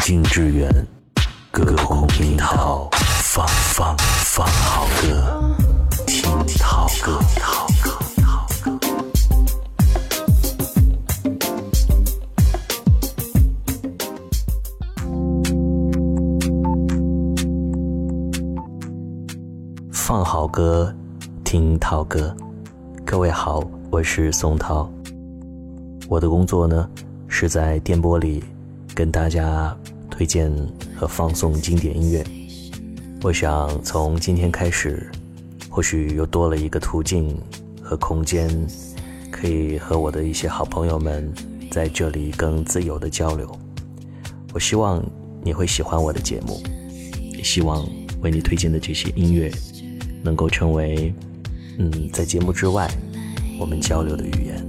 近之远，隔空听涛，放放放好歌，听涛歌。放好歌，听涛歌。各位好，我是宋涛。我的工作呢，是在电波里跟大家推荐和放送经典音乐。我想从今天开始，或许又多了一个途径和空间，可以和我的一些好朋友们在这里更自由的交流。我希望你会喜欢我的节目，也希望为你推荐的这些音乐。能够成为，嗯，在节目之外，我们交流的语言。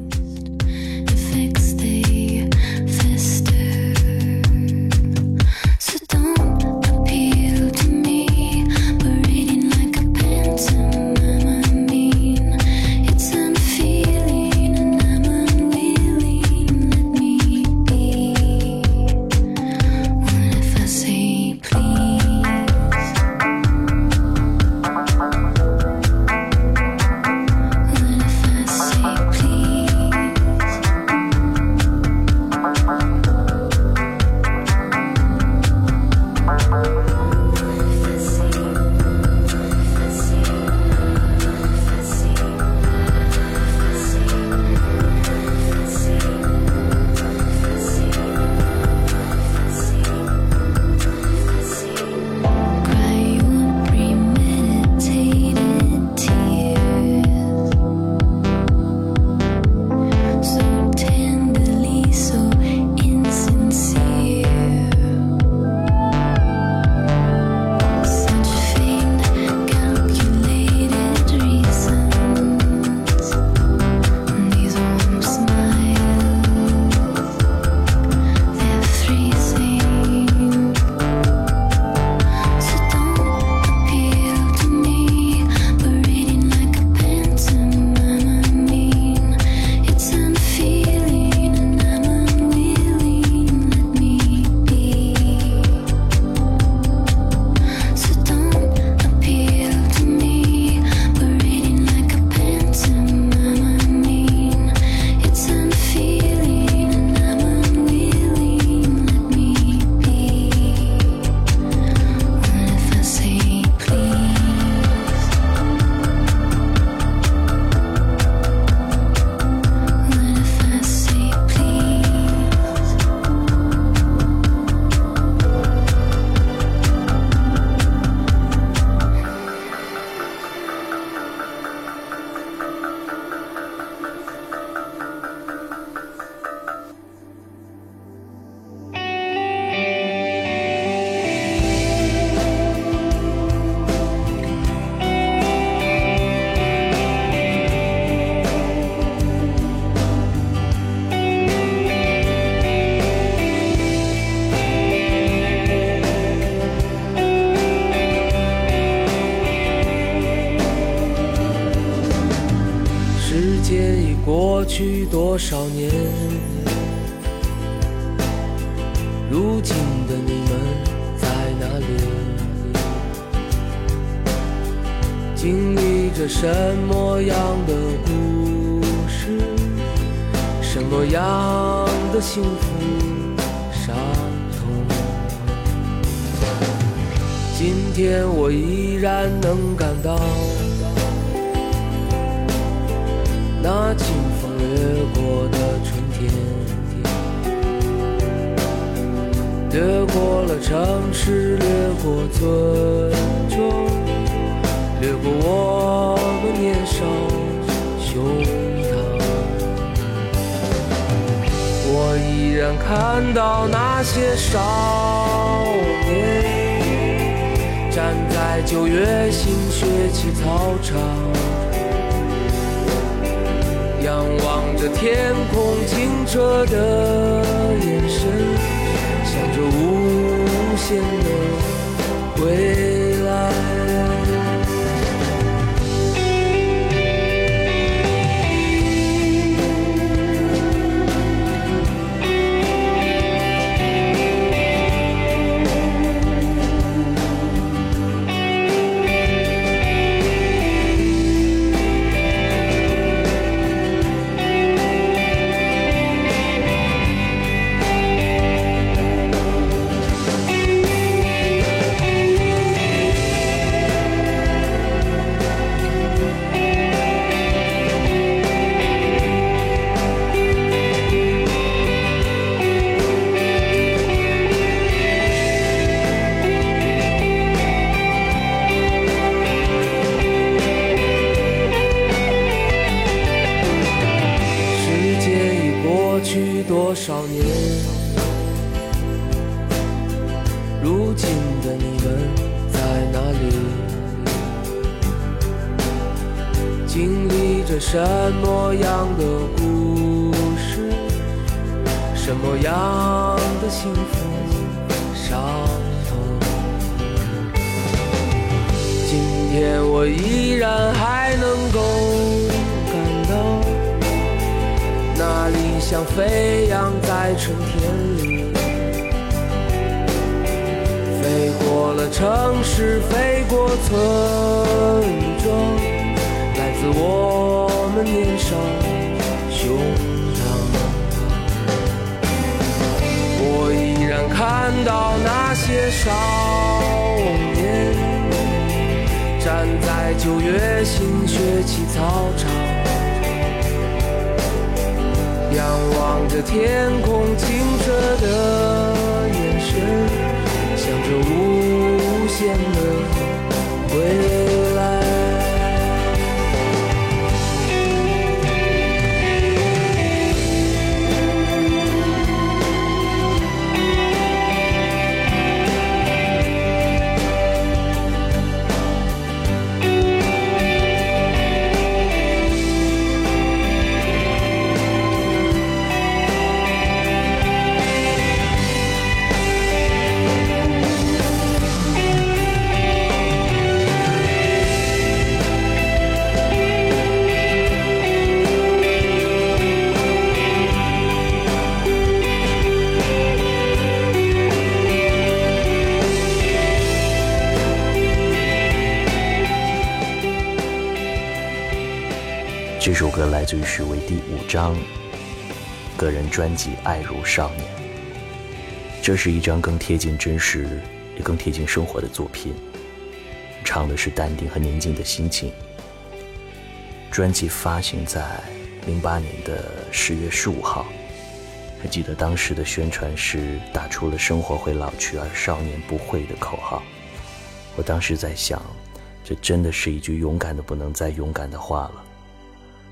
多少年？如今的你们在哪里？经历着什么样的故事？什么样的幸福伤痛？今天我依然能感到那清风。掠掠过的春天，掠过了城市，掠过村庄，掠过我们年少胸膛。我依然看到那些少年，站在九月新学期操场。仰望着天空清澈的眼神，想着无限的未什么样的幸福伤痛？今天我依然还能够感到，那理想飞扬在春天里，飞过了城市，飞过村庄，来自我们年少胸看到那些少年，站在九月新学期操场，仰望着天空清澈的眼神，想着无限的未来。这首歌来自于许巍第五张个人专辑《爱如少年》，这是一张更贴近真实、也更贴近生活的作品，唱的是淡定和宁静的心情。专辑发行在零八年的十月十五号，还记得当时的宣传是打出了“生活会老去，而少年不会”的口号。我当时在想，这真的是一句勇敢的不能再勇敢的话了。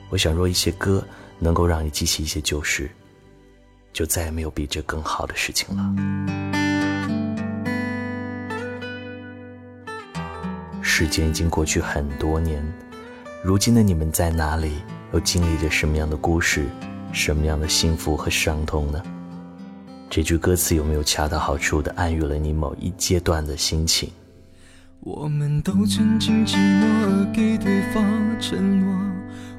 我想，若一些歌能够让你记起一些旧事，就再也没有比这更好的事情了。时间已经过去很多年，如今的你们在哪里？又经历着什么样的故事？什么样的幸福和伤痛呢？这句歌词有没有恰到好处的暗喻了你某一阶段的心情？我们都曾经寂寞而给对方承诺，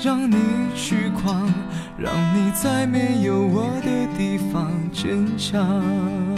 让你去狂，让你在没有我的地方坚强。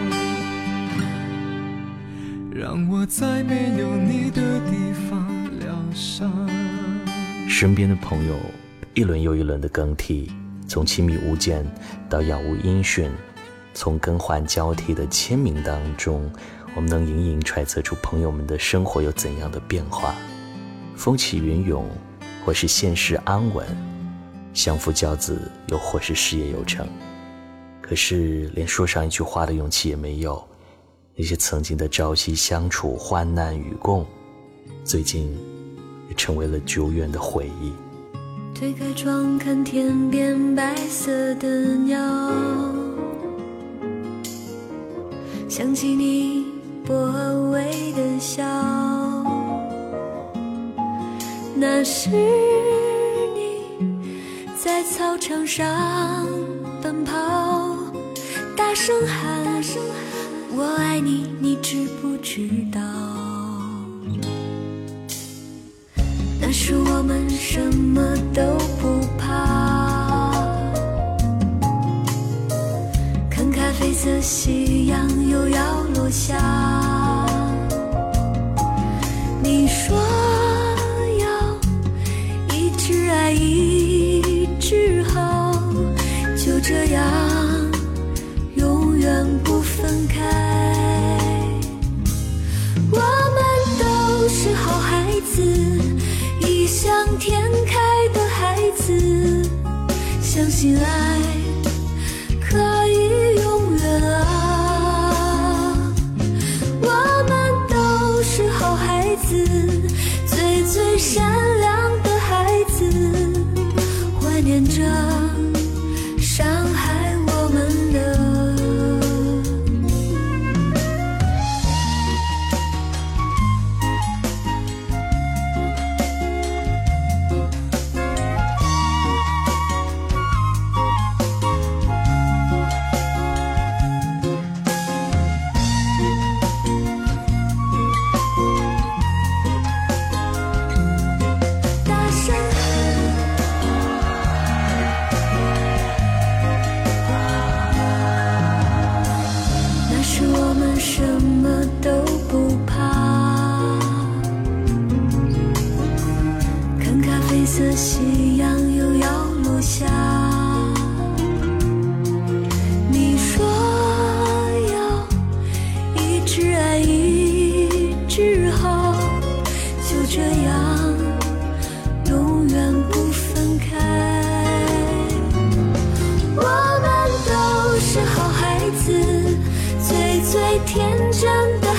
让我在没有你的地方疗伤。身边的朋友一轮又一轮的更替。从亲密无间到杳无音讯，从更换交替的签名当中，我们能隐隐揣测出朋友们的生活有怎样的变化。风起云涌，或是现实安稳；相夫教子，又或是事业有成。可是连说上一句话的勇气也没有。那些曾经的朝夕相处、患难与共，最近也成为了久远的回忆。推开窗，看天边白色的鸟，想起你薄微的笑，那是你在操场上奔跑，大声喊“我爱你”，你知不知道？那时我们什么都不怕，看咖啡色夕阳又要落下。你说要一直爱一直好，就这样远不分开。我们都是好孩子。异想天开的孩子，相信爱最天真的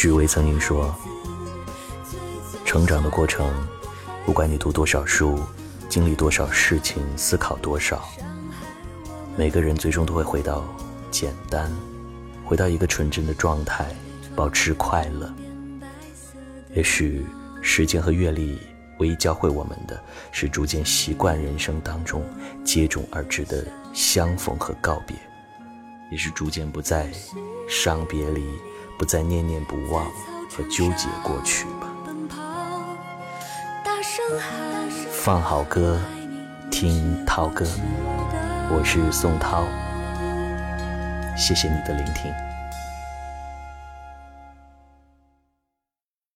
许巍曾经说：“成长的过程，不管你读多少书，经历多少事情，思考多少，每个人最终都会回到简单，回到一个纯真的状态，保持快乐。也许时间和阅历唯一教会我们的是逐渐习惯人生当中接踵而至的相逢和告别，也是逐渐不再伤别离。”不再念念不忘和纠结过去吧。放好歌，听涛哥，我是宋涛，谢谢你的聆听。